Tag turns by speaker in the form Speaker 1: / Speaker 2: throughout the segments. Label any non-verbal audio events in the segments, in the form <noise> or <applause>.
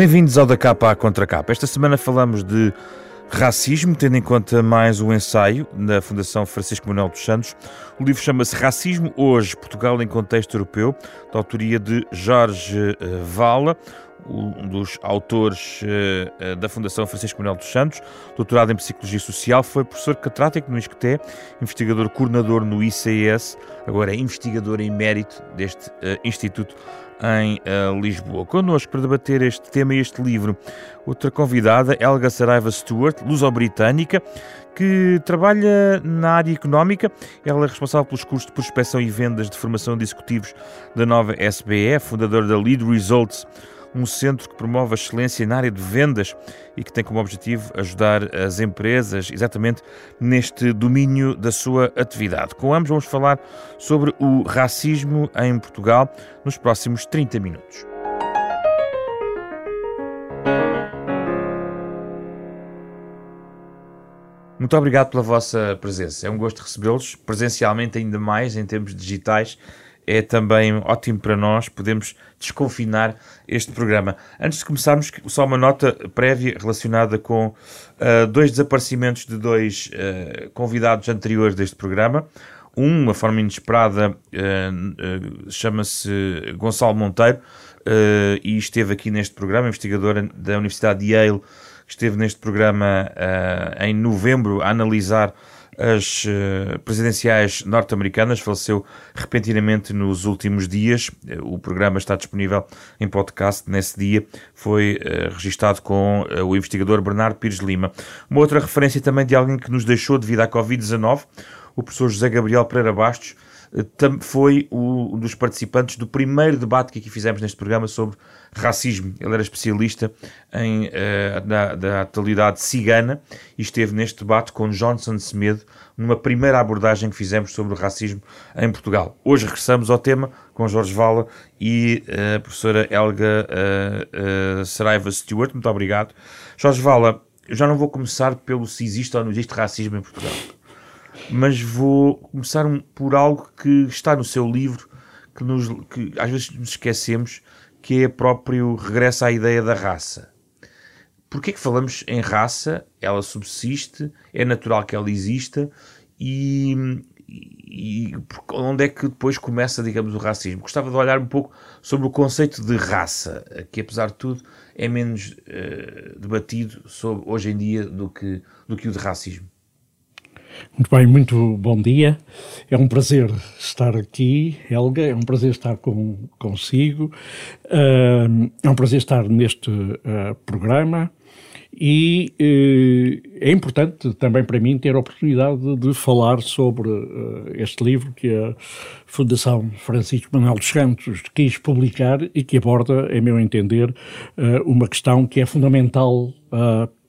Speaker 1: Bem-vindos ao da capa à contra capa. Esta semana falamos de racismo, tendo em conta mais um ensaio da Fundação Francisco Manuel dos Santos. O livro chama-se Racismo Hoje, Portugal em Contexto Europeu, da autoria de Jorge eh, Vala, um dos autores uh, da Fundação Francisco Manuel dos Santos, doutorado em Psicologia Social, foi professor catedrático no ISCTE, investigador coordenador no ICS, agora é investigador em mérito deste Instituto em uh, Lisboa. Connosco para debater este tema e este livro, outra convidada, Helga Saraiva Stewart, luso-britânica, que trabalha na área económica. Ela é responsável pelos cursos de prospecção e vendas de formação de executivos da nova SBE, fundadora da Lead Results um centro que promove a excelência na área de vendas e que tem como objetivo ajudar as empresas exatamente neste domínio da sua atividade. Com ambos vamos falar sobre o racismo em Portugal nos próximos 30 minutos. Muito obrigado pela vossa presença. É um gosto recebê-los presencialmente, ainda mais em termos digitais é também ótimo para nós podemos desconfinar este programa. Antes de começarmos, só uma nota prévia relacionada com uh, dois desaparecimentos de dois uh, convidados anteriores deste programa. Um, uma forma inesperada, uh, chama-se Gonçalo Monteiro e esteve aqui neste programa, investigador da Universidade de Yale, esteve neste programa em novembro a analisar as uh, presidenciais norte-americanas, faleceu repentinamente nos últimos dias. O programa está disponível em podcast. Nesse dia foi uh, registado com o investigador Bernardo Pires Lima. Uma outra referência também de alguém que nos deixou devido à Covid-19, o professor José Gabriel Pereira Bastos, foi um dos participantes do primeiro debate que aqui fizemos neste programa sobre racismo. Ele era especialista em, uh, da, da atualidade cigana e esteve neste debate com Johnson Semedo numa primeira abordagem que fizemos sobre o racismo em Portugal. Hoje regressamos ao tema com Jorge Vala e uh, a professora Helga uh, uh, Saraiva Stewart. Muito obrigado. Jorge Vala, eu já não vou começar pelo se existe ou não existe racismo em Portugal mas vou começar por algo que está no seu livro, que, nos, que às vezes nos esquecemos, que é próprio regresso à ideia da raça. Porquê que falamos em raça? Ela subsiste, é natural que ela exista e, e, onde é que depois começa, digamos, o racismo? Gostava de olhar um pouco sobre o conceito de raça, que apesar de tudo é menos uh, debatido sobre, hoje em dia do que, do que o de racismo.
Speaker 2: Muito bem, muito bom dia. É um prazer estar aqui, Helga, é um prazer estar com, consigo, uh, é um prazer estar neste uh, programa e uh, é importante também para mim ter a oportunidade de falar sobre este livro que a Fundação Francisco Manuel dos Santos quis publicar e que aborda, em meu entender, uma questão que é fundamental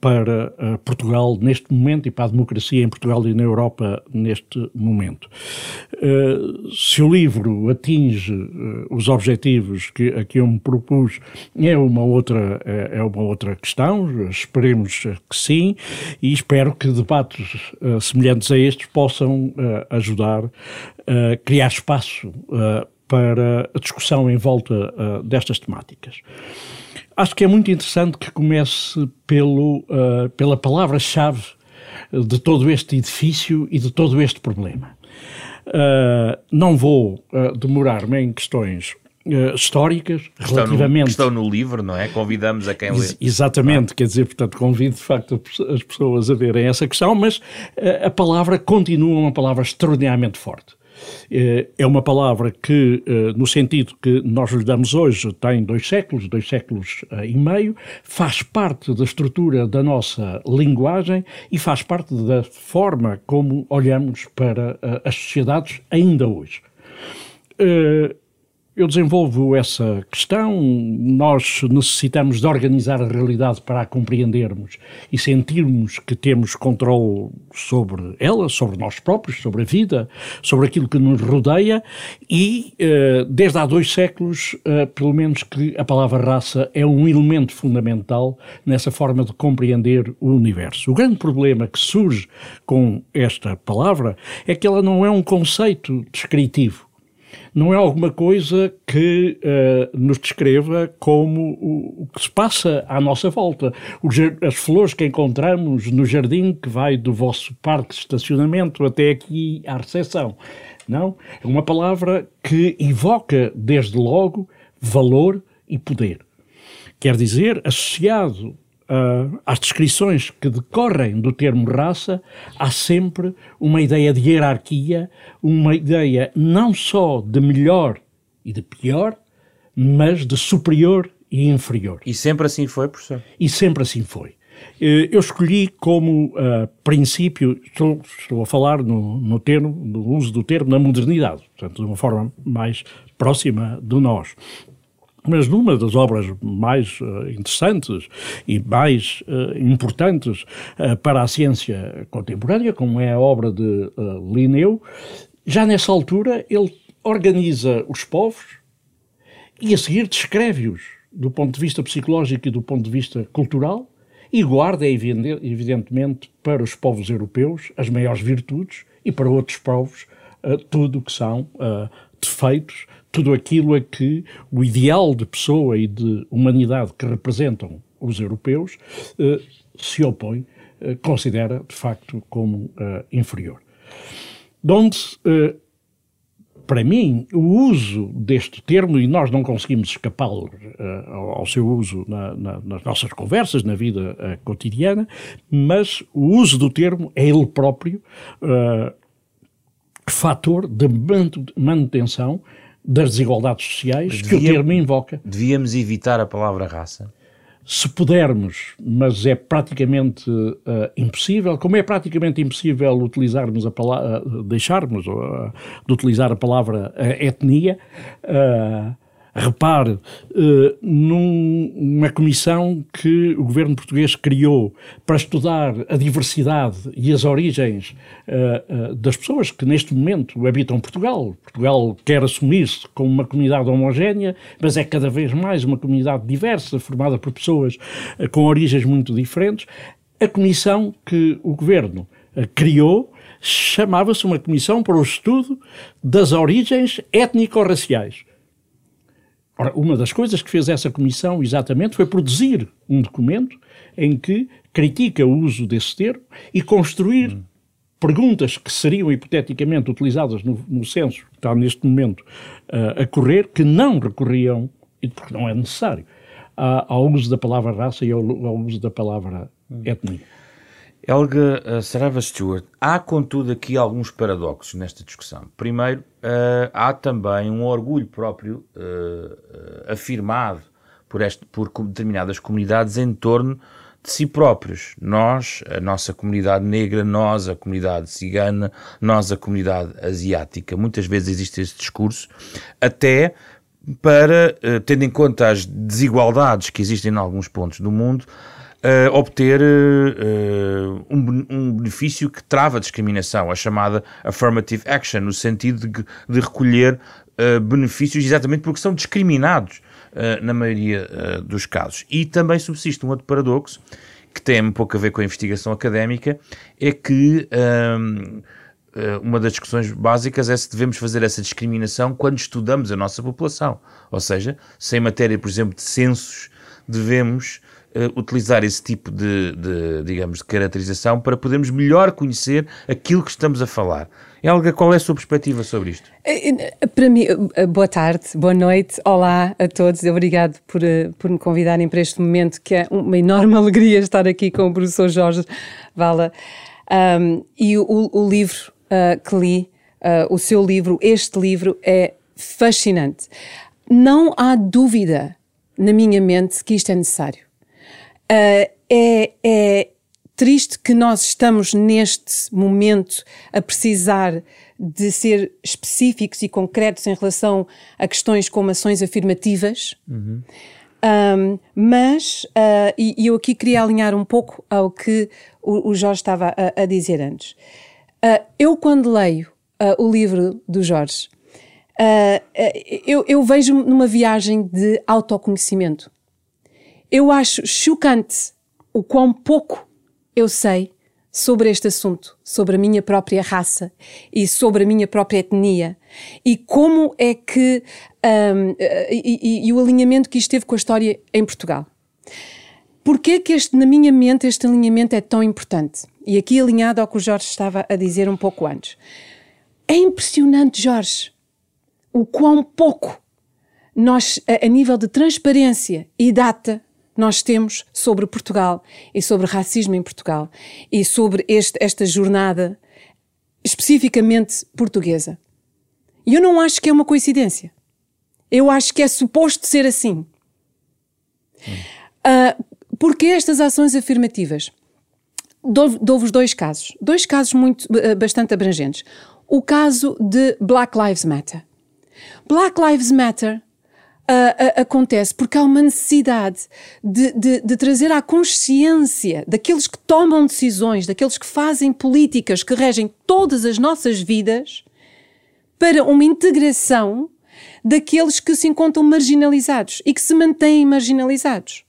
Speaker 2: para uh, Portugal neste momento e para a democracia em Portugal e na Europa neste momento. Uh, se o livro atinge uh, os objetivos que, a que eu me propus, é uma outra, é, uma outra questão, esperemos que sim, e espero que debates semelhantes a estes possam ajudar a criar espaço para a discussão em volta destas temáticas. Acho que é muito interessante que comece pelo, uh, pela palavra-chave de todo este edifício e de todo este problema. Uh, não vou uh, demorar-me em questões Uh, históricas
Speaker 1: estão relativamente. No, estão no livro, não é? Convidamos a quem Ex
Speaker 2: lê. Exatamente, ah. quer dizer, portanto, convido de facto as pessoas a verem essa questão, mas a palavra continua uma palavra extraordinariamente forte. Eh, é uma palavra que, eh, no sentido que nós lhe damos hoje, tem dois séculos, dois séculos eh, e meio, faz parte da estrutura da nossa linguagem e faz parte da forma como olhamos para as sociedades ainda hoje eu desenvolvo essa questão. Nós necessitamos de organizar a realidade para a compreendermos e sentirmos que temos controle sobre ela, sobre nós próprios, sobre a vida, sobre aquilo que nos rodeia e, eh, desde há dois séculos, eh, pelo menos que a palavra raça é um elemento fundamental nessa forma de compreender o universo. O grande problema que surge com esta palavra é que ela não é um conceito descritivo não é alguma coisa que uh, nos descreva como o, o, que se passa à nossa volta. as flores que encontramos no jardim que vai do vosso parque de estacionamento até aqui à recepção. Não? É uma palavra que evoca, desde logo, valor e poder. Quer dizer, associado uh, às descrições que decorrem do termo raça, há sempre uma ideia de hierarquia, uma ideia não só de melhor e de pior, mas de superior e inferior.
Speaker 1: E sempre assim foi, professor?
Speaker 2: E sempre assim foi. Eh, eu escolhi como uh, princípio, estou, estou, a falar no, no, termo, no uso do termo na modernidade, portanto, de uma forma mais próxima de nós. Mas numa das obras mais uh, interessantes e mais uh, importantes uh, para a ciência contemporânea, como é a obra de Linneu, já nessa altura ele organiza os povos e a seguir descreve-os do ponto de vista psicológico e do ponto de vista cultural e guarda, evidentemente, para os povos europeus as maiores virtudes e para outros povos tudo o que são defeitos tudo aquilo a que o ideal de pessoa e de humanidade que representam os europeus eh, se opõe, eh, considera de facto como eh, inferior. Donde, para mim, o uso deste termo, e nós não conseguimos escapar ao seu uso na, na, nas nossas conversas, na vida cotidiana, mas o uso do termo é ele próprio fator de manutenção das desigualdades sociais Devia, que o termo invoca.
Speaker 1: Devíamos evitar a palavra raça?
Speaker 2: Se pudermos, mas é praticamente uh, impossível, como é praticamente impossível utilizarmos a palavra, uh, deixarmos uh, de utilizar a palavra etnia, Repare, uh, numa comissão que o governo português criou para estudar a diversidade e as origens uh, uh, das pessoas que neste momento habitam Portugal. Portugal quer assumir-se como uma comunidade homogénea, mas é cada vez mais uma comunidade diversa, formada por pessoas com origens muito diferentes. A comissão que o governo criou chamava-se uma Comissão para o Estudo das Origens Étnico-Raciais Ora, uma das coisas que fez essa comissão exatamente foi produzir um documento em que critica o uso desse termo e construir hum. perguntas que seriam hipoteticamente utilizadas no, no censo que está neste momento uh, a correr, que não recorriam, porque não é necessário, ao uso da palavra raça e ao, ao uso da palavra hum. etnia.
Speaker 1: Helga uh, Sarava Stewart, há contudo aqui alguns paradoxos nesta discussão. Primeiro, uh, há também um orgulho próprio uh, afirmado por, este, por determinadas comunidades em torno de si próprios. Nós, a nossa comunidade negra, nós, a comunidade cigana, nós, a comunidade asiática. Muitas vezes existe esse discurso, até para, tendo em conta as desigualdades que existem em alguns pontos do mundo, uh, obter uh, um, um, benefício que trava a discriminação, a chamada affirmative action, no sentido de, de recolher uh, benefícios exatamente porque são discriminados na maioria dos casos. E também subsiste um outro paradoxo, que tem um pouco a ver com a investigação académica, é que. Um, uma das discussões básicas é se devemos fazer essa discriminação quando estudamos a nossa população. Ou seja, se em matéria, por exemplo, de censos, devemos uh, utilizar esse tipo de, de, digamos, de caracterização para podermos melhor conhecer aquilo que estamos a falar. Helga, qual é a sua perspectiva sobre isto?
Speaker 3: Eh, eh, para mim, boa tarde, boa noite, olá a todos, obrigado por, por me convidarem para este momento, que é uma enorme <laughs> alegria estar aqui com o professor Jorge Vala. Um, e o, o livro uh, que li, uh, o seu livro, este livro, é fascinante. Não há dúvida na minha mente que isto é necessário. Uh, é, é triste que nós estamos neste momento a precisar de ser específicos e concretos em relação a questões como ações afirmativas. Uhum. Um, mas, uh, e, e, eu aqui queria alinhar um pouco ao que o, o Jorge estava a, a dizer antes. Uh, eu, quando leio uh, o livro do Jorge, eu, eu vejo-me numa viagem de autoconhecimento eu acho chocante o quão pouco eu sei sobre este assunto, sobre a minha própria raça e sobre a minha própria etnia e como é que um, e, e, e, o alinhamento que isto teve com a história em Portugal. Porquê que este, na minha mente este alinhamento é tão importante? E aqui alinhado ao que o Jorge estava a dizer um pouco antes. É impressionante, Jorge, o quão pouco nós, a, a nível de transparência e data, nós temos sobre Portugal e sobre racismo em Portugal e sobre este, esta jornada especificamente portuguesa. E eu não acho que é uma coincidência. Eu acho que é suposto ser assim. Uh, porque estas ações afirmativas? Dou-vos dois casos. Dois casos muito, uh, bastante abrangentes. O caso de Black Lives Matter. Black Lives Matter acontece porque há uma necessidade de, de, de, trazer à consciência daqueles que tomam decisões, daqueles que fazem políticas que regem todas as nossas vidas, para uma integração daqueles que se encontram marginalizados e que se mantêm marginalizados.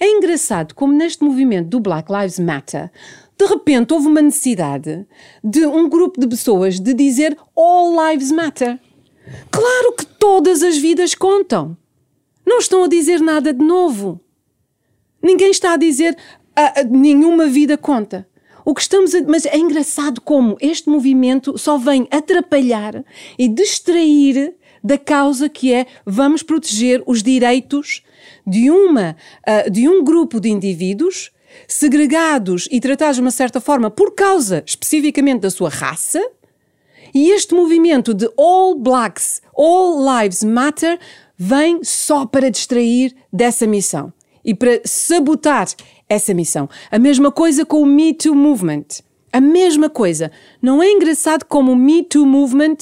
Speaker 3: É engraçado como neste movimento do Black Lives Matter, de repente houve uma necessidade de um grupo de pessoas de dizer All Lives Matter. Claro que todas as vidas contam. Não estão a dizer nada de novo. Ninguém está a dizer ah, ah, nenhuma vida conta. O que estamos a, mas é engraçado como este movimento só vem atrapalhar e distrair da causa que é vamos proteger os direitos de uma uh, de um grupo de indivíduos segregados e tratados de uma certa forma por causa especificamente da sua raça. E este movimento de All Blacks, All Lives Matter vem só para distrair dessa missão e para sabotar essa missão. A mesma coisa com o Me Too Movement. A mesma coisa. Não é engraçado como o Me Too Movement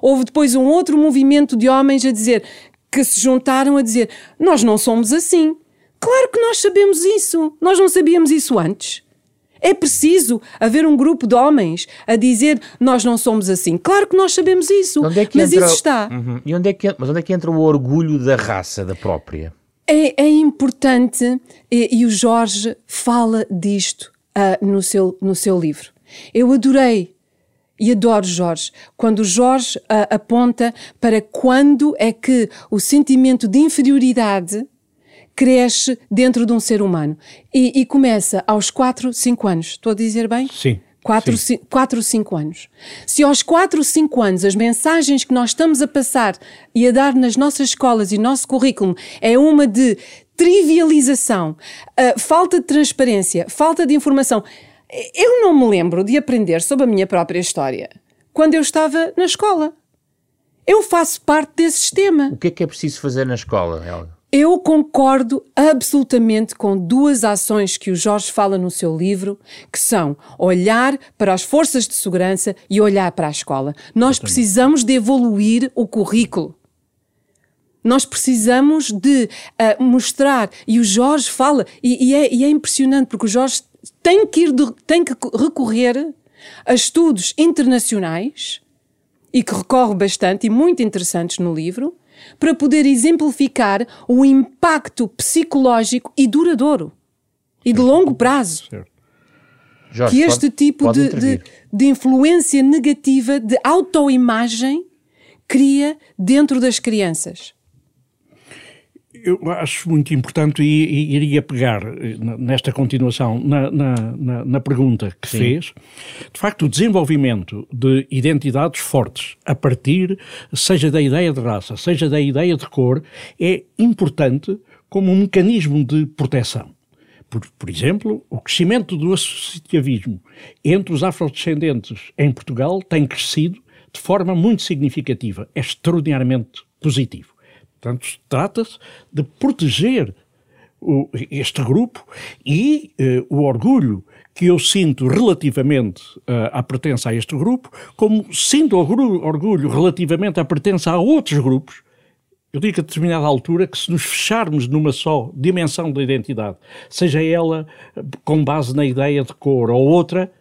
Speaker 3: houve depois um outro movimento de homens a dizer que se juntaram a dizer nós não somos assim. Claro que nós sabemos isso. Nós não sabíamos isso antes. É preciso haver um grupo de homens a dizer nós não somos assim. Claro que nós sabemos isso, é mas entra... isso está.
Speaker 1: Uhum. E onde é que, mas onde é que entra o orgulho da raça, da própria?
Speaker 3: É, é importante, e, e, o Jorge fala disto uh, no, seu, no seu livro. Eu adorei e adoro Jorge, quando o Jorge uh, aponta para quando é que o sentimento de inferioridade cresce dentro de um ser humano. E, e começa aos 4, 5 anos. Estou a dizer bem?
Speaker 2: Sim.
Speaker 3: 4, 4, 5 anos. Se aos 4, 5 anos as mensagens que nós estamos a passar e a dar nas nossas escolas e nosso currículo é uma de trivialização, uh, falta de transparência, falta de informação. Eu não me lembro de aprender sobre a minha própria história quando eu estava na escola. Eu faço parte desse sistema.
Speaker 1: O que é que é preciso fazer na escola, Helga?
Speaker 3: Eu concordo absolutamente com duas ações que o Jorge fala no seu livro, que são olhar para as forças de segurança e olhar para a escola. Nós precisamos de evoluir o currículo. Nós precisamos de uh, mostrar, e o Jorge fala, e, e, é, e, é, impressionante, porque o Jorge tem que, ir de, tem que recorrer a estudos internacionais, e que recorre bastante, e muito interessantes no livro, para poder exemplificar o impacto psicológico e duradouro e de longo prazo. Jorge, que este pode, tipo pode de, de, de influência negativa, de autoimagem, cria dentro das crianças
Speaker 2: eu acho muito importante e, iria pegar eh, nesta continuação na, na, na, na pergunta que Sim. fez. De facto, o desenvolvimento de identidades fortes a partir, seja da ideia de raça, seja da ideia de cor, é importante como um mecanismo de proteção. Por, por exemplo, o crescimento do associativismo entre os afrodescendentes em Portugal tem crescido de forma muito significativa, é extraordinariamente positivo. Portanto, trata-se de proteger o, este grupo e uh, o orgulho que eu sinto relativamente uh, à pertença a este grupo, como sinto orgulho, relativamente à pertença a outros grupos, eu digo a determinada altura que se nos fecharmos numa só dimensão da identidade, seja ela eh, com base na ideia de cor ou outra,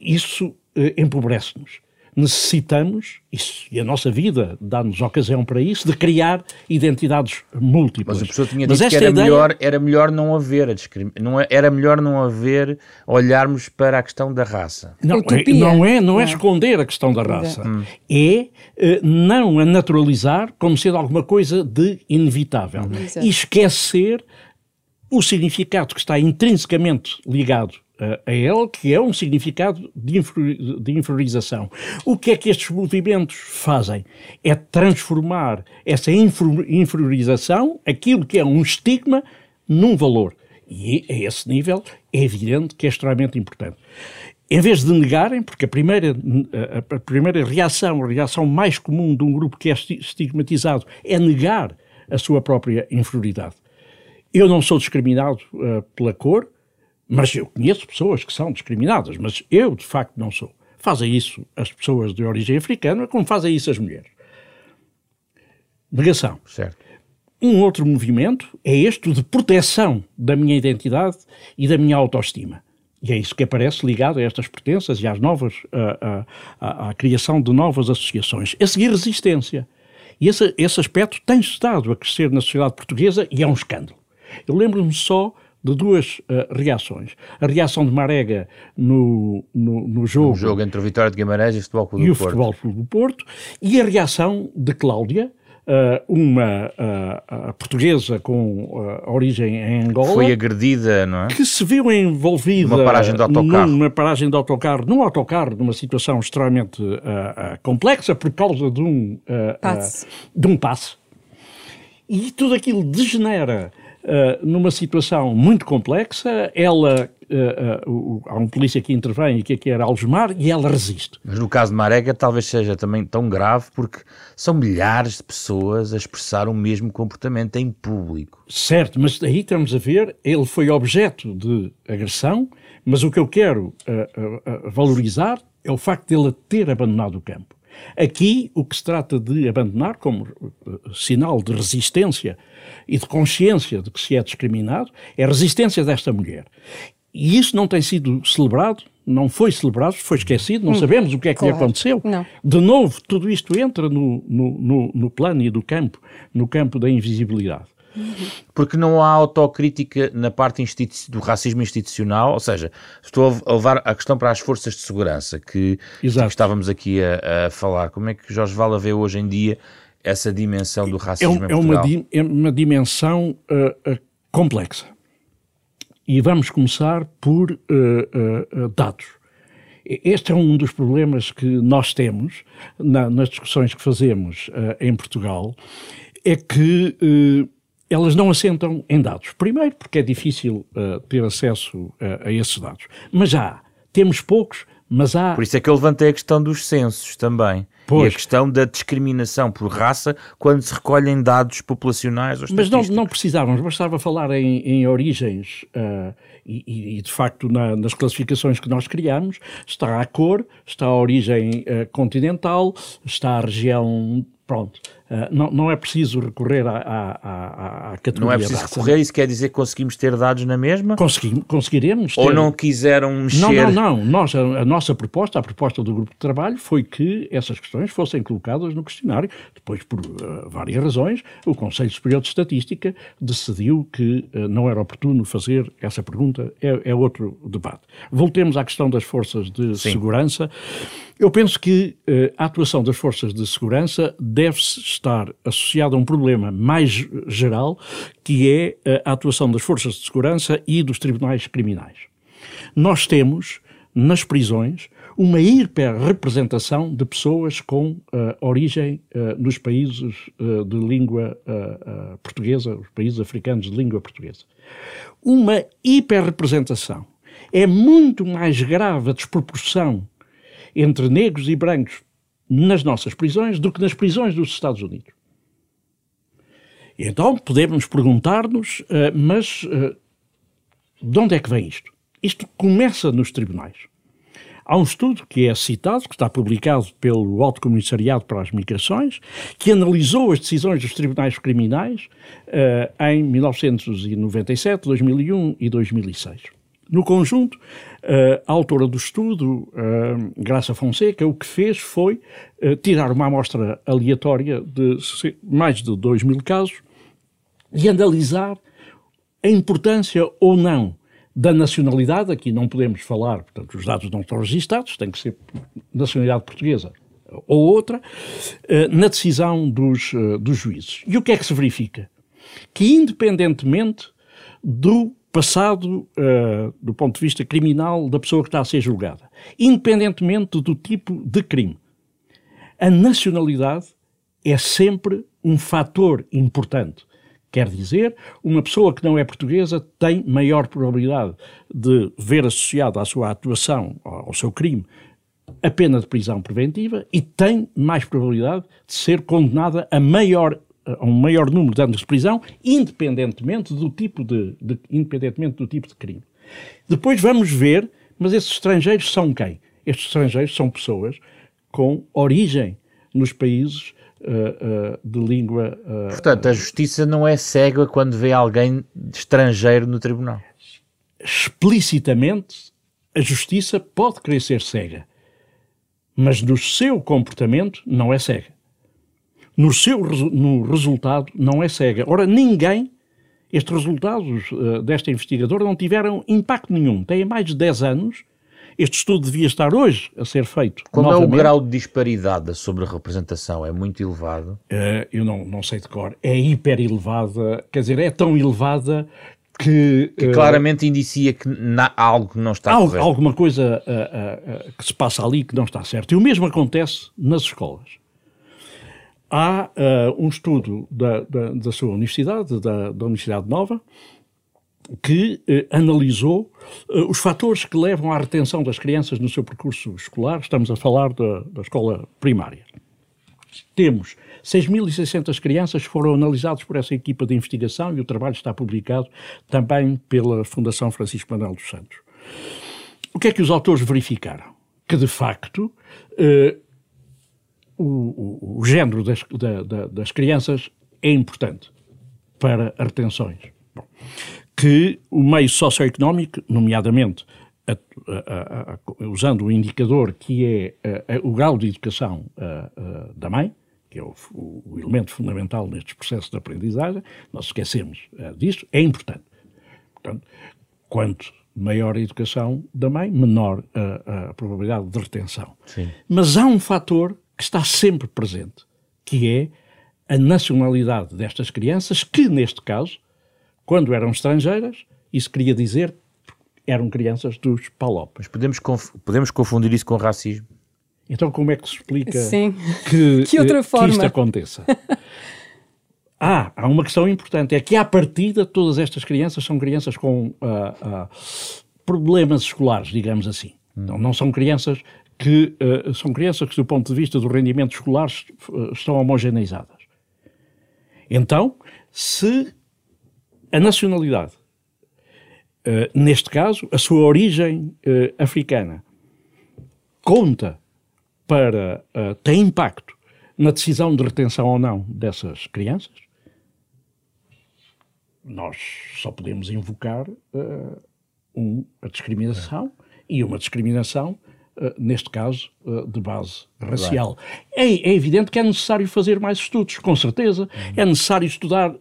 Speaker 2: isso empobrece-nos. Necessitamos, isso, e a nossa vida dá-nos ocasião para isso, de criar identidades múltiplas.
Speaker 1: Mas a pessoa tinha dito que era, ideia... melhor, era melhor não haver a discrim... não é, era melhor não haver olharmos para a questão da raça.
Speaker 2: Não, é, não é, não é esconder a questão da raça, hum. é uh, não a naturalizar como sendo alguma coisa de inevitável hum. e esquecer o significado que está intrinsecamente ligado a ela, que é um significado de, inferiorização. O que é que estes movimentos fazem? É transformar essa inferiorização, aquilo que é um estigma, num valor. E a esse nível é evidente que é extremamente importante. Em vez de negarem, porque a primeira, a primeira reação, a reação mais comum de um grupo que é estigmatizado é negar a sua própria inferioridade. Eu não sou discriminado uh, pela cor, mas eu conheço pessoas que são discriminadas, mas eu de facto não sou. Fazem isso as pessoas de origem africana, como fazem isso as mulheres. Negação.
Speaker 1: Certo.
Speaker 2: Um outro movimento é este de proteção da minha identidade e da minha autoestima. E é isso que aparece ligado a estas pertenças e às novas, à, à, à criação de novas associações. A seguir, resistência. E esse, esse aspecto tem estado a crescer na sociedade portuguesa e é um escândalo. Eu lembro-me só de duas uh, reações. A reação de Marega no, no, no jogo... No
Speaker 1: jogo entre o Vitória de Guimarães e o Futebol Clube do Porto.
Speaker 2: Futebol Clube do Porto. E a reação de Cláudia, Uh, uma uh, portuguesa com uh, origem em Angola.
Speaker 1: Foi agredida, não é?
Speaker 2: Que se viu envolvida
Speaker 1: numa paragem de autocarro.
Speaker 2: Numa paragem de autocarro, num autocarro, numa situação extremamente complexa por causa de um,
Speaker 3: passe.
Speaker 2: de um passe. E tudo aquilo degenera Uh, numa situação muito complexa, ela uh, uh, há um polícia que intervém e que aqui era algemar e ela resiste.
Speaker 1: Mas no caso de Marega talvez seja também tão grave porque são milhares de pessoas a expressar o mesmo comportamento em público.
Speaker 2: Certo, mas aí estamos a ver, ele foi objeto de agressão, mas o que eu quero valorizar é o facto de ele ter abandonado o campo. Aqui, o que se trata de abandonar como uh, sinal de resistência e de consciência de que se é discriminado é a resistência desta mulher. E isso não tem sido celebrado, não foi celebrado, foi esquecido, não hum, sabemos o que é que claro. lhe aconteceu.
Speaker 3: Não.
Speaker 2: De novo, tudo isto entra no, no, no, no plano e do campo, no campo da invisibilidade.
Speaker 1: Porque não há autocrítica na parte do racismo institucional, ou seja, estou a levar a questão para as forças de segurança que, que estávamos aqui a, a, falar. Como é que Jorge Vala vê hoje em dia essa dimensão do racismo
Speaker 2: é, é uma, é uma dimensão uh, uh, complexa. E vamos começar por uh, dados. Este é um dos problemas que nós temos na, nas discussões que fazemos em Portugal, é que elas não assentam em dados. Primeiro, porque é difícil ter acesso a esses dados. Mas já temos poucos, mas há.
Speaker 1: Por isso é que eu levantei a questão dos censos também. Pois. E a questão da discriminação por raça quando se recolhem dados populacionais ou
Speaker 2: Mas não, não precisávamos, bastava falar em, em origens uh, e, e, de facto, na, nas classificações que nós criamos, está a cor, está a origem continental, está a região. Pronto Uh, não, não é preciso recorrer à, à, à, categoria
Speaker 1: Não é preciso recorrer, isso quer dizer que conseguimos ter dados na mesma?
Speaker 2: Consegui, conseguiremos ter...
Speaker 1: Ou não quiseram mexer?
Speaker 2: Não, não, não. Nós, a, a, nossa proposta, a proposta do grupo de trabalho foi que essas questões fossem colocadas no questionário. Depois, por uh, várias razões, o Conselho Superior de Estatística decidiu que uh, não era oportuno fazer essa pergunta. É, é, outro debate. Voltemos à questão das forças de Sim. segurança. Eu penso que uh, a atuação das forças de segurança deve-se estar associada a um problema mais geral, que é eh, a atuação das forças de segurança e dos tribunais criminais. Nós temos, nas prisões, uma hiperrepresentação de pessoas com uh, origem uh, nos países uh, de língua portuguesa, os países africanos de língua portuguesa. Uma hiperrepresentação. É muito mais grave a desproporção entre negros e brancos nas nossas prisões do que nas prisões dos Estados Unidos. Então podemos perguntar-nos, uh, mas uh, de onde é que vem isto? Isto começa nos tribunais. Há um estudo que é citado, que está publicado pelo Alto Comissariado para as Migrações, que analisou as decisões dos tribunais criminais uh, em 1997, 2001 e 2006. No conjunto, a autora do estudo, Graça Fonseca, o que fez foi uh, tirar uma amostra aleatória de mais de 2 mil casos e analisar a importância ou não da nacionalidade, aqui não podemos falar, portanto, os dados não estão registados, tem que ser nacionalidade portuguesa ou outra, na decisão dos, dos juízes. E o que é que se verifica? Que, independentemente do passado uh, do ponto de vista criminal da pessoa que está a ser julgada, independentemente do tipo de crime. A nacionalidade é sempre um fator importante. Quer dizer, uma pessoa que não é portuguesa tem maior probabilidade de ver associada à sua atuação, ao seu crime, a pena de prisão preventiva e tem mais probabilidade de ser condenada a maior a um maior número de anos de prisão, independentemente do tipo de, de, independentemente do tipo de crime. Depois vamos ver, mas esses estrangeiros são quem? Estes estrangeiros são pessoas com origem nos países uh, uh, de língua.
Speaker 1: Uh, Portanto, a justiça não é cega quando vê alguém estrangeiro no tribunal.
Speaker 2: Explicitamente, a justiça pode querer ser cega, mas no seu comportamento não é cega no seu no resultado não é cega. Ora, ninguém, estes resultados uh, desta investigadora não tiveram impacto nenhum. Tem mais de 10 anos. Este estudo devia estar hoje a ser feito.
Speaker 1: Qual
Speaker 2: novamente.
Speaker 1: é o grau de disparidade sobre a representação? É muito elevado?
Speaker 2: Uh, eu não, não sei de cor. É hiper elevada, quer dizer, é tão elevada que,
Speaker 1: que claramente uh, indicia que há algo que não está
Speaker 2: há
Speaker 1: correto.
Speaker 2: Alguma coisa uh, uh, que se passa ali que não está certo. E o mesmo acontece nas escolas há uh, um estudo da, da, da, sua universidade, da, da Universidade Nova, que uh, analisou uh, os fatores que levam à retenção das crianças no seu percurso escolar. Estamos a falar da, da escola primária. Temos 6.600 crianças que foram analisadas por essa equipa de investigação e o trabalho está publicado também pela Fundação Francisco Manuel dos Santos. O que é que os autores verificaram? Que, de facto, o, o, o género das, da, da, das crianças é importante para as retenções. Bom, que o meio socioeconómico, nomeadamente a, a, a, usando o indicador que é o grau de educação da mãe, que é o, o, elemento fundamental nestes processos de aprendizagem, nós esquecemos disso, é importante. Portanto, quanto maior a educação da mãe, menor a, probabilidade de retenção.
Speaker 1: Sim.
Speaker 2: Mas há um fator está sempre presente, que é a nacionalidade destas crianças, que neste caso, quando eram estrangeiras, isso queria dizer eram crianças dos PALOP.
Speaker 1: Mas podemos, conf podemos confundir isso com racismo?
Speaker 2: Então como é que se explica
Speaker 3: Sim.
Speaker 2: Que, <laughs>
Speaker 3: que, outra forma?
Speaker 2: que isto aconteça? <laughs> ah, há uma questão importante, é que à partida todas estas crianças são crianças com uh, uh, problemas escolares, digamos assim. Não, não são crianças que uh, são crianças que, do ponto de vista do rendimento escolar, uh, estão homogeneizadas. Então, se a nacionalidade, uh, neste caso, a sua origem africana, conta para, tem impacto na decisão de retenção ou não dessas crianças, nós só podemos invocar um, a discriminação e uma discriminação eh, neste caso, uh, de base racial. É, é, evidente que é necessário fazer mais estudos, com certeza. Uhum. É necessário estudar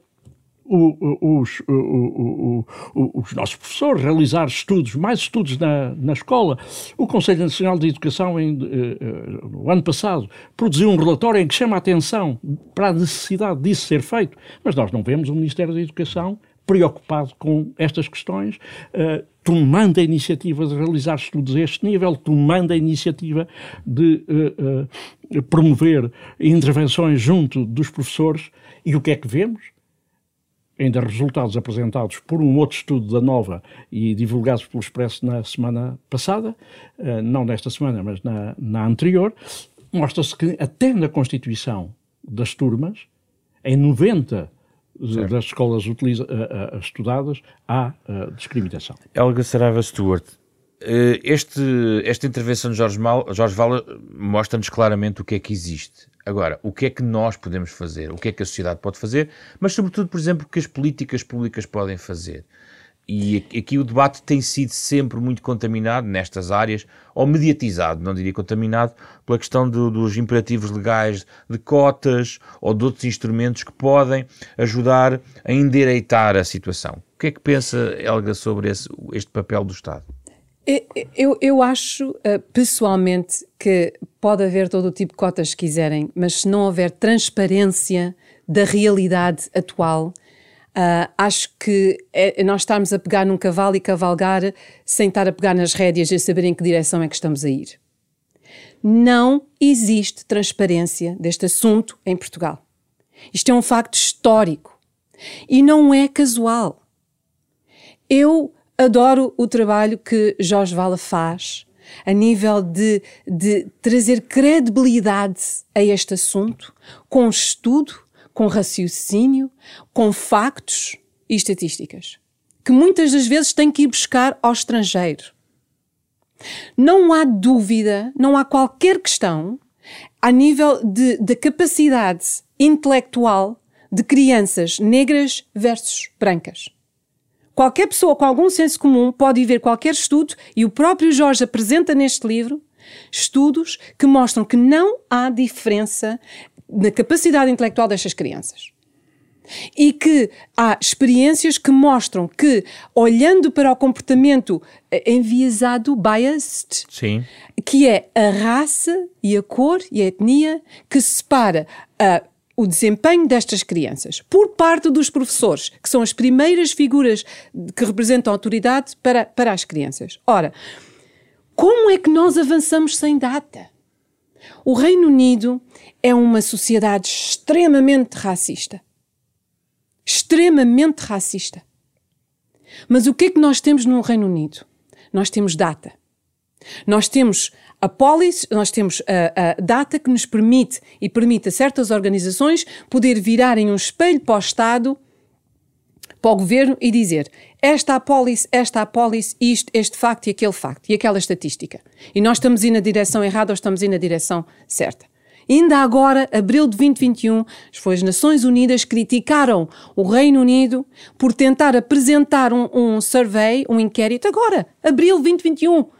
Speaker 2: o, os, o, os, nossos professores, realizar estudos, mais estudos na, na escola. O Conselho Nacional de Educação, em, uh, no ano passado, produziu um relatório em que chama a atenção para a necessidade disso ser feito, mas nós não vemos o Ministério da Educação preocupado com estas questões, uh, tomando a iniciativa de realizar estudos a este nível, tomando a iniciativa de uh, uh, promover intervenções junto dos professores. E o que é que vemos? Ainda resultados apresentados por um outro estudo da Nova e divulgados pelo Expresso na semana passada, não nesta semana, mas na, na anterior, mostra-se que até na constituição das turmas, em 90 das escolas utiliza, uh, uh, estudadas há uh, discriminação.
Speaker 1: Helga Saraiva Stewart, este, esta intervenção de Jorge, Mal, Jorge Vala mostra-nos claramente o que é que existe. Agora, o que é que nós podemos fazer? O que é que a sociedade pode fazer? Mas, sobretudo, por exemplo, o que as políticas públicas podem fazer? E aqui o debate tem sido sempre muito contaminado nestas áreas, ou mediatizado, não diria contaminado, pela questão do, dos imperativos legais de cotas ou de outros instrumentos que podem ajudar a endireitar a situação. O que é que pensa, Helga, sobre esse, este papel do Estado?
Speaker 3: Eu, eu acho uh, pessoalmente que pode haver todo o tipo de cotas que quiserem, mas se não houver transparência da realidade atual, uh, acho que é, nós estamos a pegar num cavalo e cavalgar sem estar a pegar nas rédeas e saber em que direção é que estamos a ir. Não existe transparência deste assunto em Portugal. Isto é um facto histórico e não é casual. Eu adoro o trabalho que Jorge Vala faz a nível de, de trazer credibilidade a este assunto, com estudo, com raciocínio, com factos e estatísticas, que muitas das vezes tem que ir buscar ao estrangeiro. Não há dúvida, não há qualquer questão a nível de capacidade intelectual de crianças negras versus brancas. Qualquer pessoa com algum senso comum pode ir ver qualquer estudo, e o próprio Jorge apresenta neste livro estudos que mostram que não há diferença na capacidade intelectual destas crianças. E que há experiências que mostram que, olhando para o comportamento eh, enviesado, biased,
Speaker 1: Sim.
Speaker 3: que é a raça e a cor e a etnia que separa a o desempenho destas crianças por parte dos professores, que são as primeiras figuras que representam a autoridade para, para as crianças. Ora, como é que nós avançamos sem data? O Reino Unido é uma sociedade extremamente racista. Extremamente racista. Mas o que é que nós temos no Reino Unido? Nós temos data. Nós temos a polis, nós temos a, a, data que nos permite e permite a certas organizações poder virarem um espelho para o Estado, para o governo e dizer esta a polis, esta a polis, isto, este facto e aquele facto e aquela estatística. E nós estamos indo na direção errada ou estamos indo na direção certa. Ainda agora, abril de 2021, as Nações Unidas criticaram o Reino Unido por tentar apresentar um, um survey, um inquérito, agora, abril de 2021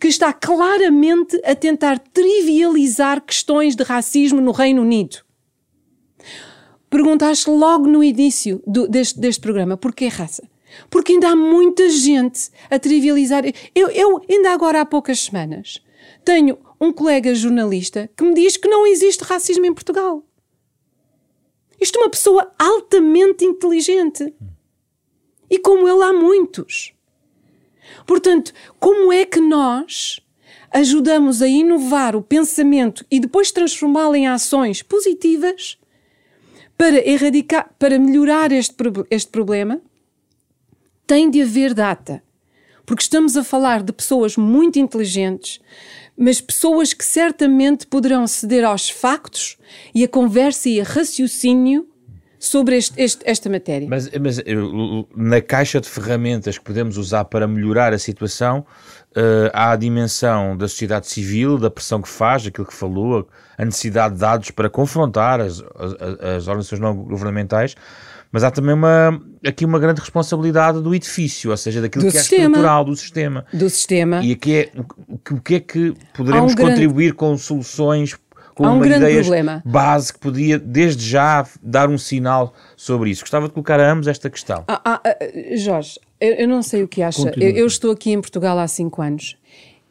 Speaker 3: que está claramente a tentar trivializar questões de racismo no Reino Unido. Perguntaste logo no início do, deste, deste programa porquê raça? Porque ainda há muita gente a trivializar. Eu, eu, ainda agora há poucas semanas, tenho um colega jornalista que me diz que não existe racismo em Portugal. Isto é uma pessoa altamente inteligente. E como ele, há muitos. Portanto, como é que nós ajudamos a inovar o pensamento e depois transformá-lo em ações positivas para erradicar, para melhorar este, este problema? Tem de haver data. Porque estamos a falar de pessoas muito inteligentes, mas pessoas que certamente poderão ceder aos factos e a conversa e a raciocínio sobre este, este, esta matéria.
Speaker 1: Mas, mas eh, na caixa de ferramentas que podemos usar para melhorar a situação, uh, há a dimensão da sociedade civil, da pressão que faz, aquilo que falou, a necessidade de dados para confrontar as, as, as organizações não governamentais, mas há também uma, aqui uma grande responsabilidade do edifício, ou seja, daquilo
Speaker 3: do
Speaker 1: que
Speaker 3: sistema.
Speaker 1: é estrutural do sistema.
Speaker 3: Do sistema.
Speaker 1: E aqui é o, o que é que poderemos um contribuir grande... com soluções com
Speaker 3: um
Speaker 1: uma
Speaker 3: grande
Speaker 1: ideia
Speaker 3: problema.
Speaker 1: base que podia, desde já, dar um sinal sobre isso. Gostava de colocar a ambos esta questão.
Speaker 3: Ah, ah, ah, Jorge, eu, eu, não sei o que acha. Eu, eu, estou aqui em Portugal há cinco anos.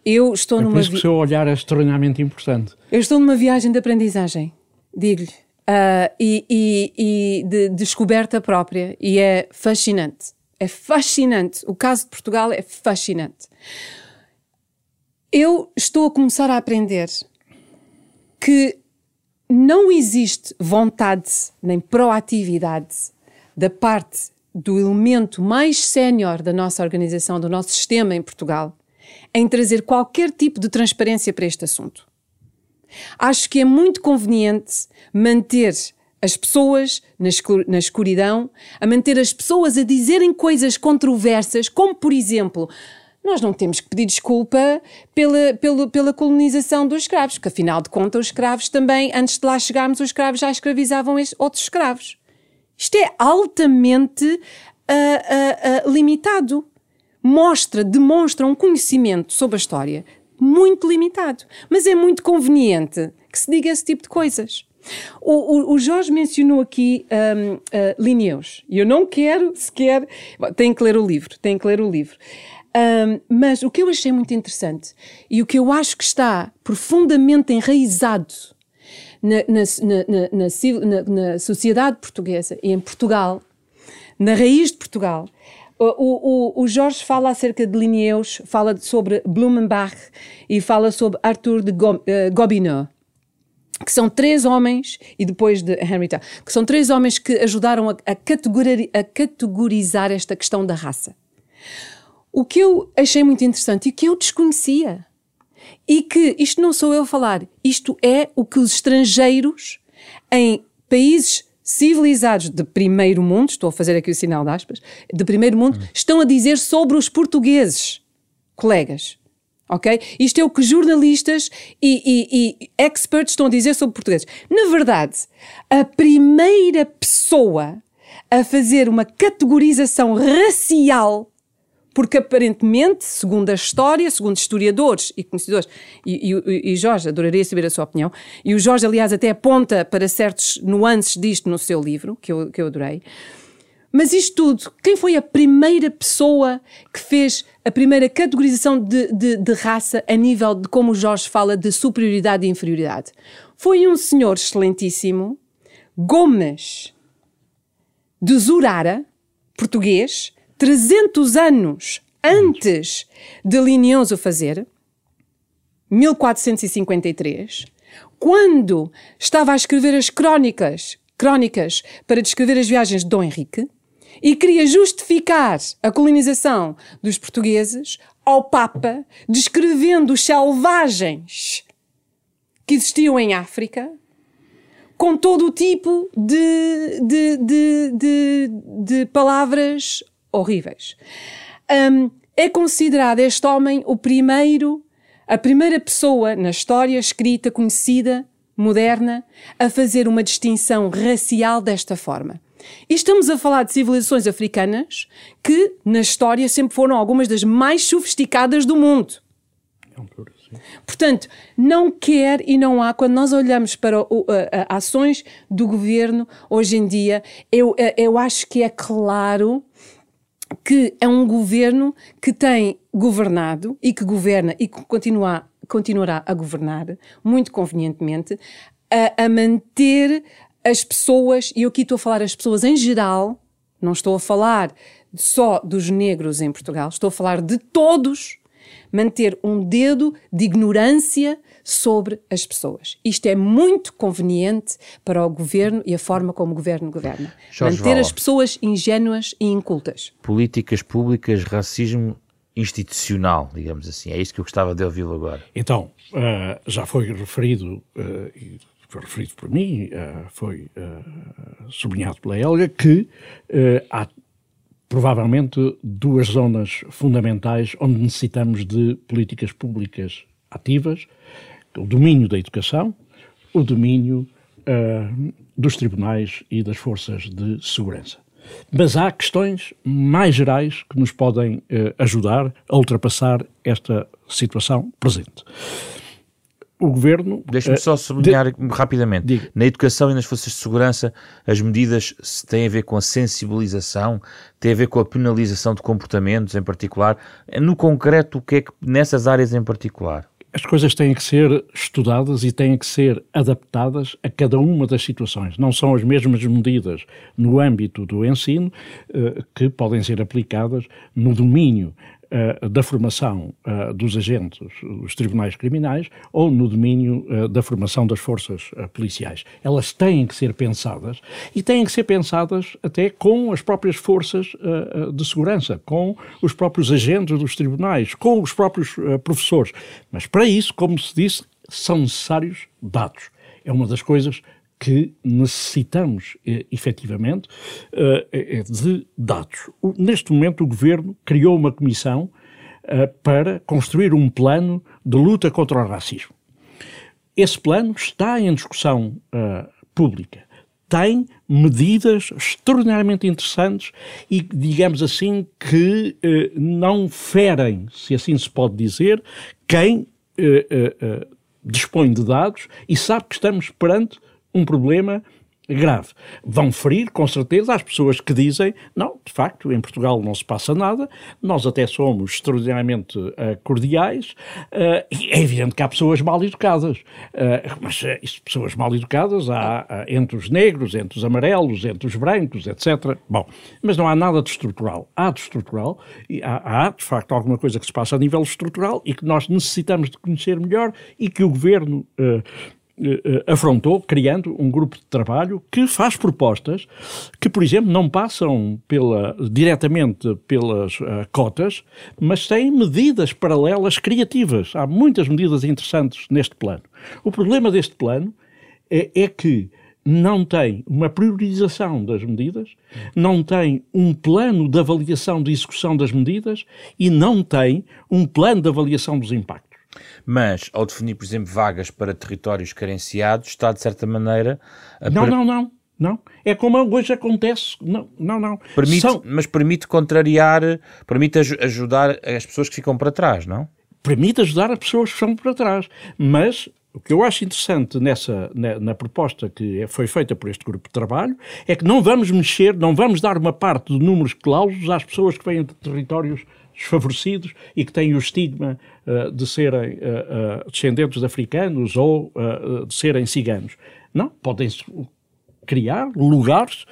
Speaker 3: Eu estou
Speaker 2: é
Speaker 3: numa.
Speaker 2: Por isso que o seu olhar é extraordinariamente importante.
Speaker 3: Eu estou numa viagem de aprendizagem, digo-lhe. Uh, e, e, e de descoberta própria. E é fascinante. É fascinante. O caso de Portugal é fascinante. Eu estou a começar a aprender que não existe vontade nem proatividade da parte do elemento mais sénior da nossa organização, do nosso sistema em Portugal, em trazer qualquer tipo de transparência para este assunto. Acho que é muito conveniente manter as pessoas na escuridão, a manter as pessoas a dizerem coisas controversas, como por exemplo, nós não temos que pedir desculpa pela, pela, pela colonização dos escravos, porque afinal de contas os escravos também, antes de lá chegarmos, os escravos já escravizavam outros escravos. Isto é altamente uh, uh, limitado. Mostra, demonstra um conhecimento sobre a história muito limitado. Mas é muito conveniente que se diga esse tipo de coisas. O, o, o Jorge mencionou aqui um, uh, Linneus. E eu não quero sequer. Tem que ler o livro, tem que ler o livro. Um, mas o que eu achei muito interessante e o que eu acho que está profundamente enraizado na, na, na, na sociedade portuguesa e em Portugal, na raiz de Portugal, o, o, o, Jorge fala acerca de Linnaeus, fala sobre Blumenbach e fala sobre Arthur de uh, Gobineau que são três homens, e depois de Henry Taylor, que são três homens que ajudaram a, a, a categorizar esta questão da raça. O que eu achei muito interessante e que eu desconhecia, e que isto não sou eu a falar, isto é o que os estrangeiros em países civilizados de primeiro mundo, estou a fazer aqui o sinal de aspas, de primeiro mundo, uhum. estão a dizer sobre os portugueses, colegas. Ok? Isto é o que jornalistas e, e, e experts estão a dizer sobre portugueses. Na verdade, a primeira pessoa a fazer uma categorização racial porque aparentemente, segundo a história, segundo historiadores e conhecedores, e, e, e, Jorge, adoraria saber a sua opinião, e o Jorge, aliás, até aponta para certos nuances disto no seu livro, que eu, que eu adorei. Mas isto tudo, quem foi a primeira pessoa que fez a primeira categorização de, de, de raça a nível de como o Jorge fala de superioridade e inferioridade? Foi um senhor excelentíssimo, Gomes de Zurara, português, 300 anos antes de Linneus o fazer, 1453, quando estava a escrever as crónicas, crónicas para descrever as viagens de Dom Henrique, e queria justificar a colonização dos portugueses ao Papa, descrevendo os selvagens que existiam em África, com todo o tipo de, de, de, de palavras horríveis. Um, é considerado este homem o primeiro, a primeira pessoa na história escrita, conhecida, moderna, a fazer uma distinção racial desta forma. E estamos a falar de civilizações africanas que, na história, sempre foram algumas das mais sofisticadas do mundo. Portanto, não quer e não há, quando nós olhamos para o, a, a, ações do governo hoje em dia, eu, eu acho que é claro que é um governo que tem governado e que governa e que continua, continuará a governar, muito convenientemente, a, a manter as pessoas, e eu aqui estou a falar as pessoas em geral, não estou a falar só dos negros em Portugal, estou a falar de todos, manter um dedo de ignorância sobre as pessoas. Isto é muito conveniente para o governo e a forma como o governo governa. Jorge Manter Vala. as pessoas ingênuas e incultas.
Speaker 1: Políticas públicas, racismo institucional, digamos assim. É isso que eu gostava de ouvir agora.
Speaker 2: Então, uh, já foi referido, uh, foi referido por mim, uh, foi sublinhado pela Helga, que há provavelmente duas zonas fundamentais onde necessitamos de políticas públicas ativas o domínio da educação, o domínio uh, dos tribunais e das forças de segurança. Mas há questões mais gerais que nos podem uh, ajudar a ultrapassar esta situação presente. O governo.
Speaker 1: Deixe-me uh, só sublinhar de... rapidamente. Diga. Na educação e nas forças de segurança, as medidas têm a ver com a sensibilização, têm a ver com a penalização de comportamentos em particular. No concreto, o que é que nessas áreas em particular?
Speaker 2: As coisas têm que ser estudadas e têm que ser adaptadas a cada uma das situações. Não são as mesmas medidas no âmbito do ensino eh, que podem ser aplicadas no domínio uh, da formação uh, dos agentes dos tribunais criminais ou no domínio uh, da formação das forças policiais. Elas têm que ser pensadas e têm que ser pensadas até com as próprias forças de segurança, com os próprios agentes dos tribunais, com os próprios professores. Mas para isso, como se disse, são necessários dados. É uma das coisas que necessitamos eh, efetivamente eh, de dados. Neste momento, o governo criou uma comissão eh, para construir um plano de luta contra o racismo. Esse plano está em discussão pública. tem medidas extraordinariamente interessantes e, digamos assim, que eh, não ferem, se assim se pode dizer, quem eh, eh dispõe de dados e sabe que estamos perante um problema grave. Vão ferir, com certeza, as pessoas que dizem não, de facto, em Portugal não se passa nada, nós até somos extraordinariamente uh, cordiais, uh, é evidente que há pessoas mal educadas, uh, mas isso, pessoas mal educadas há entre os negros, entre os amarelos, entre os brancos, etc. Bom, mas não há nada de estrutural. Há de estrutural, e há, há de facto alguma coisa que se passa a nível estrutural e que nós necessitamos de conhecer melhor e que o governo afrontou, criando um grupo de trabalho que faz propostas que, por exemplo, não passam pela, diretamente pelas uh, cotas, mas têm medidas paralelas criativas. Há muitas medidas interessantes neste plano. O problema deste plano é, é que não tem uma priorização das medidas, não tem um plano de avaliação de execução das medidas e não tem um plano de avaliação dos impactos.
Speaker 1: Mas, ao definir, por exemplo, vagas para territórios carenciados, está, de certa maneira...
Speaker 2: não, não, não. Não. É como hoje acontece. Não, não, não.
Speaker 1: Permite, São... Mas permite contrariar, permite ajudar as pessoas que ficam para trás, não?
Speaker 2: Permite ajudar as pessoas que ficam para trás. Mas o que eu acho interessante nessa, na, na, proposta que foi feita por este grupo de trabalho é que não vamos mexer, não vamos dar uma parte de números clausos às pessoas que vêm de territórios desfavorecidos e que têm o estigma uh, de serem uh, descendentes de africanos ou de serem ciganos. Não, podem criar lugares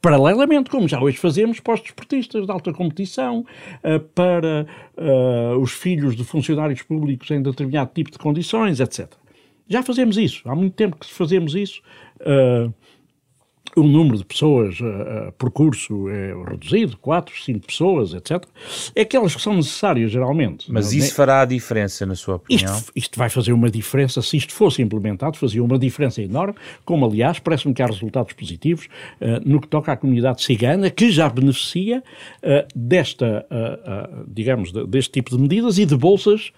Speaker 2: paralelamente, como já hoje fazemos para os desportistas de alta competição, para os filhos de funcionários públicos em determinado tipo de condições, etc. Já fazemos isso. Há muito tempo que fazemos isso. O número de pessoas uh, por curso é reduzido, 4, 5 pessoas, etc. É aquelas que são necessárias, geralmente.
Speaker 1: Mas isso fará a diferença, na sua opinião?
Speaker 2: Isto, isto, vai fazer uma diferença, se isto fosse implementado, fazia uma diferença enorme, como, aliás, parece-me que há resultados positivos uh, no que toca à comunidade cigana, que já beneficia uh, desta, digamos, de, deste tipo de medidas e de bolsas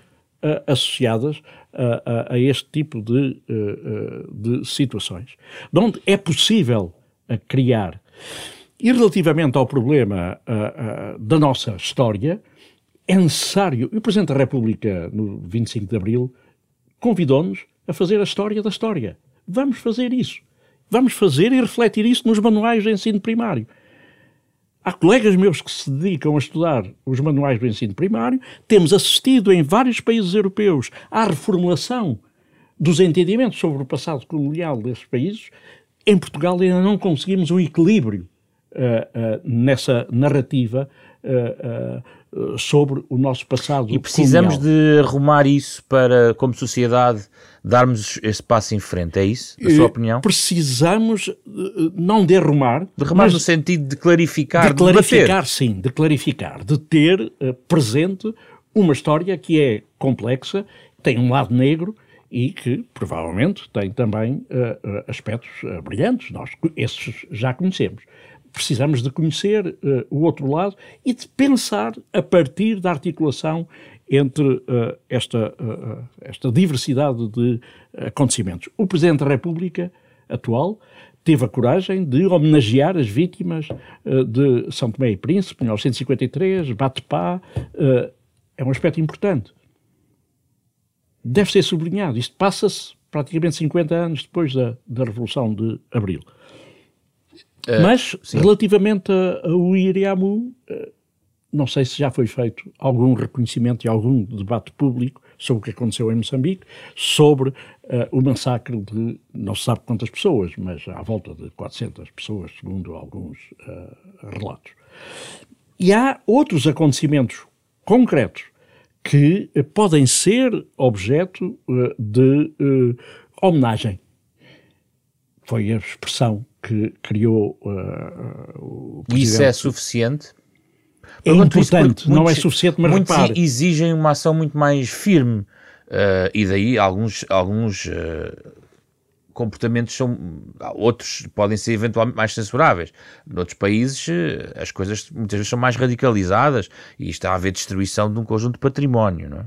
Speaker 2: associadas a, a, este tipo de, de situações. De onde é possível a criar. E relativamente ao problema uh, uh, da nossa história, é necessário. E o Presidente da República, no 25 de Abril, convidou-nos a fazer a história da história. Vamos fazer isso. Vamos fazer e refletir isso nos manuais de ensino primário. Há colegas meus que se dedicam a estudar os manuais do ensino primário. Temos assistido em vários países europeus à reformulação dos entendimentos sobre o passado colonial desses países em Portugal ainda não conseguimos um equilíbrio uh, uh, nessa narrativa uh, sobre o nosso passado.
Speaker 1: E precisamos colonial. de arrumar isso para, como sociedade, darmos esse passo em frente, é isso? Na sua opinião?
Speaker 2: Precisamos não de arrumar.
Speaker 1: De arrumar no sentido de clarificar,
Speaker 2: de clarificar, de sim, de clarificar, de ter presente uma história que é complexa, tem um lado negro e que provavelmente tem também uh, aspectos uh, brilhantes, nós esses já conhecemos. Precisamos de conhecer uh, o outro lado e de pensar a partir da articulação entre esta, esta diversidade de acontecimentos. O Presidente da República atual teve a coragem de homenagear as vítimas de São Tomé e Príncipe, em 1953, Bate-Pá, é um aspecto importante deve ser sublinhado. Isto passa-se praticamente 50 anos depois da, da Revolução de Abril. Uh, Mas, sim. relativamente ao Iriamu, uh, não sei se já foi feito algum reconhecimento e algum debate público sobre o que aconteceu em Moçambique, sobre uh, o massacre de não se sabe quantas pessoas, mas à volta de 400 pessoas, segundo alguns relatos. E há outros acontecimentos concretos que eh, podem ser objeto uh, de uh, homenagem. Foi a expressão que criou uh, o
Speaker 1: Isso é suficiente?
Speaker 2: É Pergunto importante, não é suficiente, mas
Speaker 1: muitos
Speaker 2: repare.
Speaker 1: exigem uma ação muito mais firme e daí alguns, alguns comportamentos são outros podem ser eventualmente mais censuráveis. Noutros países eh, as coisas muitas vezes são mais radicalizadas e está a haver destruição de um conjunto de património, não é?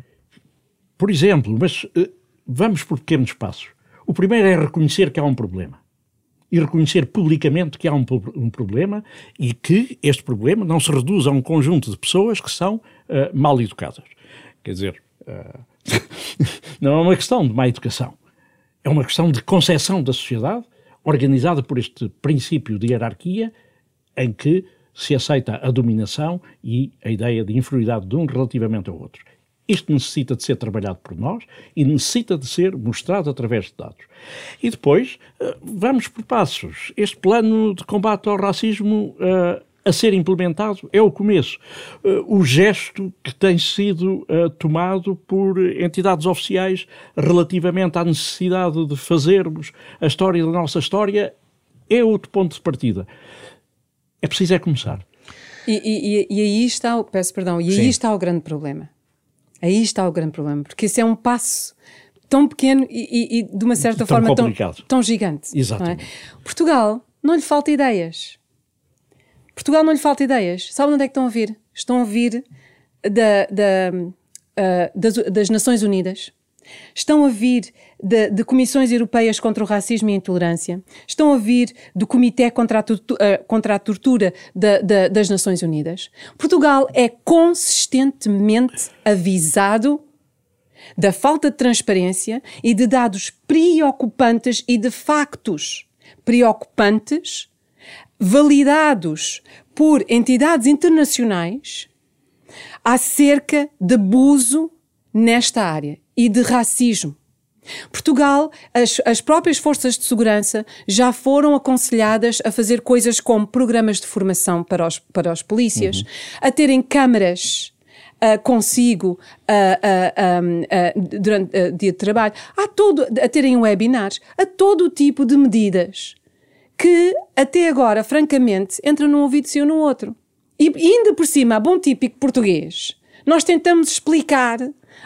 Speaker 2: Por exemplo, mas uh, vamos por pequenos passos. O primeiro é reconhecer que há um problema. e reconhecer publicamente que há um, um, problema e que este problema não se reduz a um conjunto de pessoas que são uh, mal educadas. Quer dizer, uh, <laughs> não é uma questão de má educação, é uma questão de concepção da sociedade organizada por este princípio de hierarquia em que se aceita a dominação e a ideia de inferioridade de um relativamente ao outro. Isto necessita de ser trabalhado por nós e necessita de ser mostrado através de dados. E depois, eh, vamos por passos. Este plano de combate ao racismo uh, a ser implementado é o começo. Uh, o gesto que tem sido uh, tomado por entidades oficiais relativamente à necessidade de fazermos a história da nossa história é outro ponto de partida. É preciso é começar.
Speaker 3: E, e, e aí está, peço perdão, e aí Sim. está o grande problema Aí está o grande problema, porque isso é um passo tão pequeno e, e, de uma certa tão forma tão, tão, gigante.
Speaker 2: É? Exatamente.
Speaker 3: É? Portugal não lhe falta ideias. Portugal não lhe falta ideias. Sabe onde é que estão a vir? Estão a vir da, da, uh, das, das Nações Unidas Estão a vir de, de, comissões europeias contra o racismo e a intolerância, estão a vir do Comitê contra a, tortura, eh, contra a tortura de, de, das Nações Unidas. Portugal é consistentemente avisado da falta de transparência e de dados preocupantes e de factos preocupantes validados por entidades internacionais acerca de abuso nesta área e de racismo. Portugal, as, as próprias forças de segurança já foram aconselhadas a fazer coisas como programas de formação para os, para os polícias, uhum. a terem câmaras Uh, consigo uh, uh, durante o dia de trabalho, a, todo, a terem webinars, a todo tipo de medidas que até agora, francamente, entram num ouvido e no outro. E, e ainda por cima, a bom típico português, nós tentamos explicar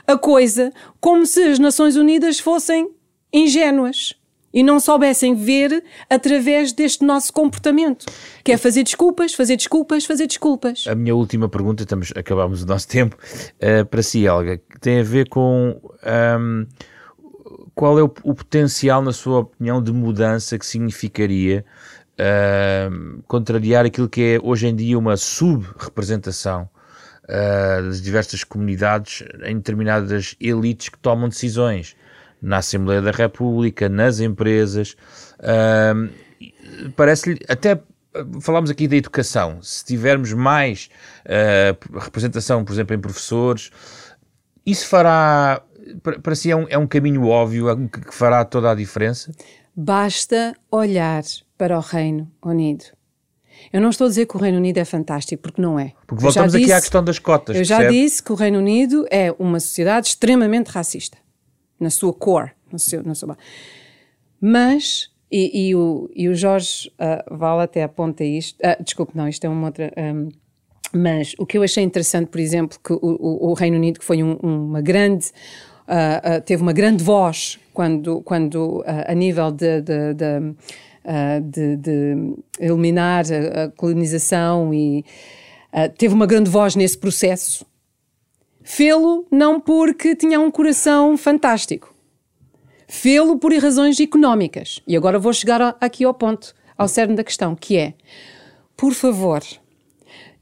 Speaker 3: a coisa como se as Nações Unidas fossem ingênuas e não soubessem ver através deste nosso comportamento, que é fazer desculpas, fazer desculpas, fazer desculpas.
Speaker 1: A minha última pergunta, estamos, acabamos o nosso tempo, uh, para si, Helga, tem a ver com um, qual é o, o, potencial, na sua opinião, de mudança que significaria uh, contrariar aquilo que é hoje em dia uma sub-representação uh, das diversas comunidades em determinadas elites que tomam decisões na Assembleia da República, nas empresas. Uh, Parece-lhe até falámos aqui da educação. Se tivermos mais representação, por exemplo, em professores, isso fará. Para si é um, é um caminho óbvio que fará toda a diferença?
Speaker 3: Basta olhar para o Reino Unido. Eu não estou a dizer que o Reino Unido é fantástico, porque não é.
Speaker 1: Porque voltamos aqui à questão das cotas.
Speaker 3: Eu já percebe? disse que o Reino Unido é uma sociedade extremamente racista, na sua core, no seu, na sua... Mas, e, e, o, e o Jorge uh, Val até aponta isto, uh, desculpe, não, isto é uma outra... Um, mas o que eu achei interessante, por exemplo, que o, o, o Reino Unido, que foi um, uma grande... Uh, teve uma grande voz quando, quando a nível de, de, de de, eliminar a, a colonização e teve uma grande voz nesse processo. Fê-lo não porque tinha um coração fantástico, fê-lo por razões económicas. E agora vou chegar aqui ao ponto, ao cerne da questão, que é, por favor,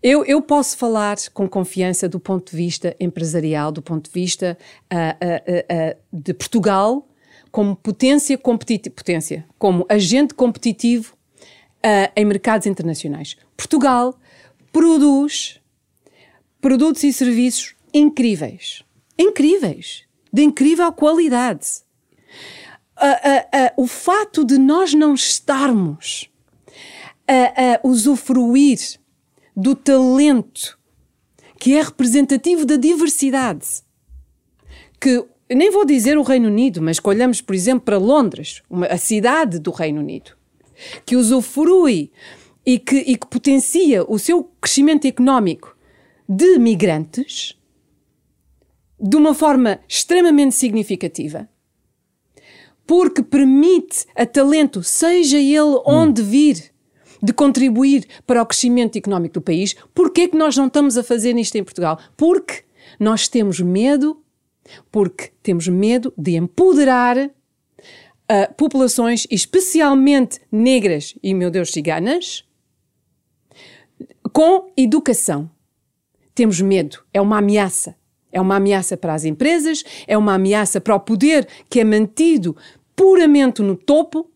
Speaker 3: eu, eu, posso falar com confiança do ponto de vista empresarial, do ponto de vista uh, uh, uh, de Portugal como potência competitiva, potência, como agente competitivo uh, em mercados internacionais. Portugal produz produtos e serviços incríveis. Incríveis. De incrível qualidade. Uh, uh, o fato de nós não estarmos a usufruir do talento que é representativo da diversidade. Que nem vou dizer o Reino Unido, mas que olhamos, por exemplo, para Londres, uma, a cidade do Reino Unido, que usufrui e que, e que potencia o seu crescimento económico de migrantes de uma forma extremamente significativa, porque permite a talento, seja ele onde vir, de contribuir para o crescimento económico do país. Porquê é que nós não estamos a fazer isto em Portugal? Porque nós temos medo porque temos medo de empoderar uh, populações, especialmente negras e, meu Deus, ciganas, com educação. Temos medo, é uma ameaça. É uma ameaça para as empresas, é uma ameaça para o poder que é mantido puramente no topo,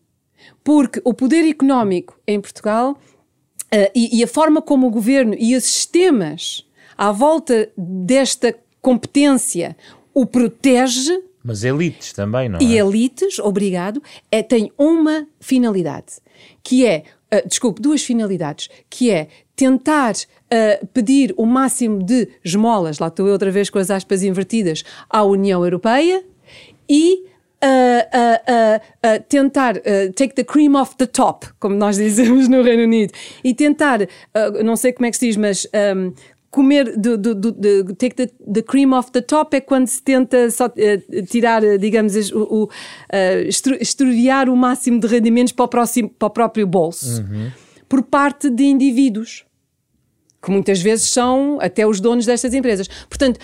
Speaker 3: porque o poder económico em Portugal uh, e, e a forma como o governo e os sistemas à volta desta competência o protege.
Speaker 1: Mas elites também, não é?
Speaker 3: E elites, obrigado, é, tem uma finalidade, que é, uh, desculpe, duas finalidades, que é tentar uh, pedir o máximo de esmolas, lá estou eu outra vez com as aspas invertidas, à União Europeia e uh, uh, tentar take the cream off the top, como nós dizemos no Reino Unido, e tentar, não sei como é que se diz, mas um, comer, do, do, do, take the, the, cream off the top é quando se tenta só, uh, tirar, digamos, o, o uh, o máximo de rendimentos para o, próximo, para o próprio bolso. Uhum. Por parte de indivíduos que muitas vezes são até os donos destas empresas. Portanto,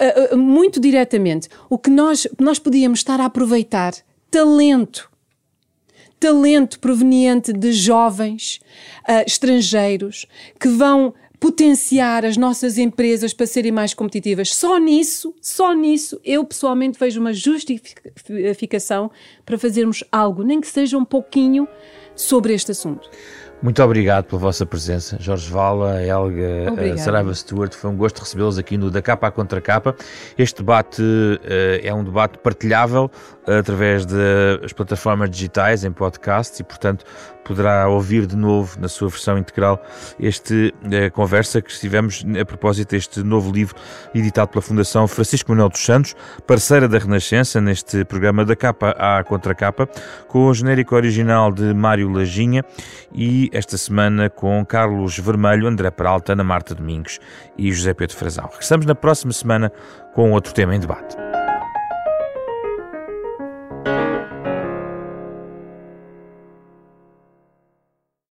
Speaker 3: uh, muito diretamente, o que nós, nós podíamos estar a aproveitar talento. Talento proveniente de jovens uh, estrangeiros que vão potenciar as nossas empresas para serem mais competitivas. Só nisso, só nisso, eu pessoalmente vejo uma justificação para fazermos algo, nem que seja um pouquinho, sobre este assunto.
Speaker 1: Muito obrigado pela vossa presença, Jorge Vala, Helga, uh, Saraiva Stewart. Foi um gosto recebê-los aqui no Da Capa à Contra Capa. Este debate uh, é um debate partilhável através das plataformas digitais, em podcast, e, portanto, poderá ouvir de novo, na sua versão integral, este conversa que estivemos a propósito deste novo livro editado pela Fundação Francisco Manuel dos Santos, parceira da Renascença, neste programa Da Capa à Contra Capa, com o genérico original de Mário Lajinha e esta semana com Carlos Vermelho, André Peralta, Ana Marta Domingos e José Pedro Frazão. Regressamos na próxima semana com outro tema em debate.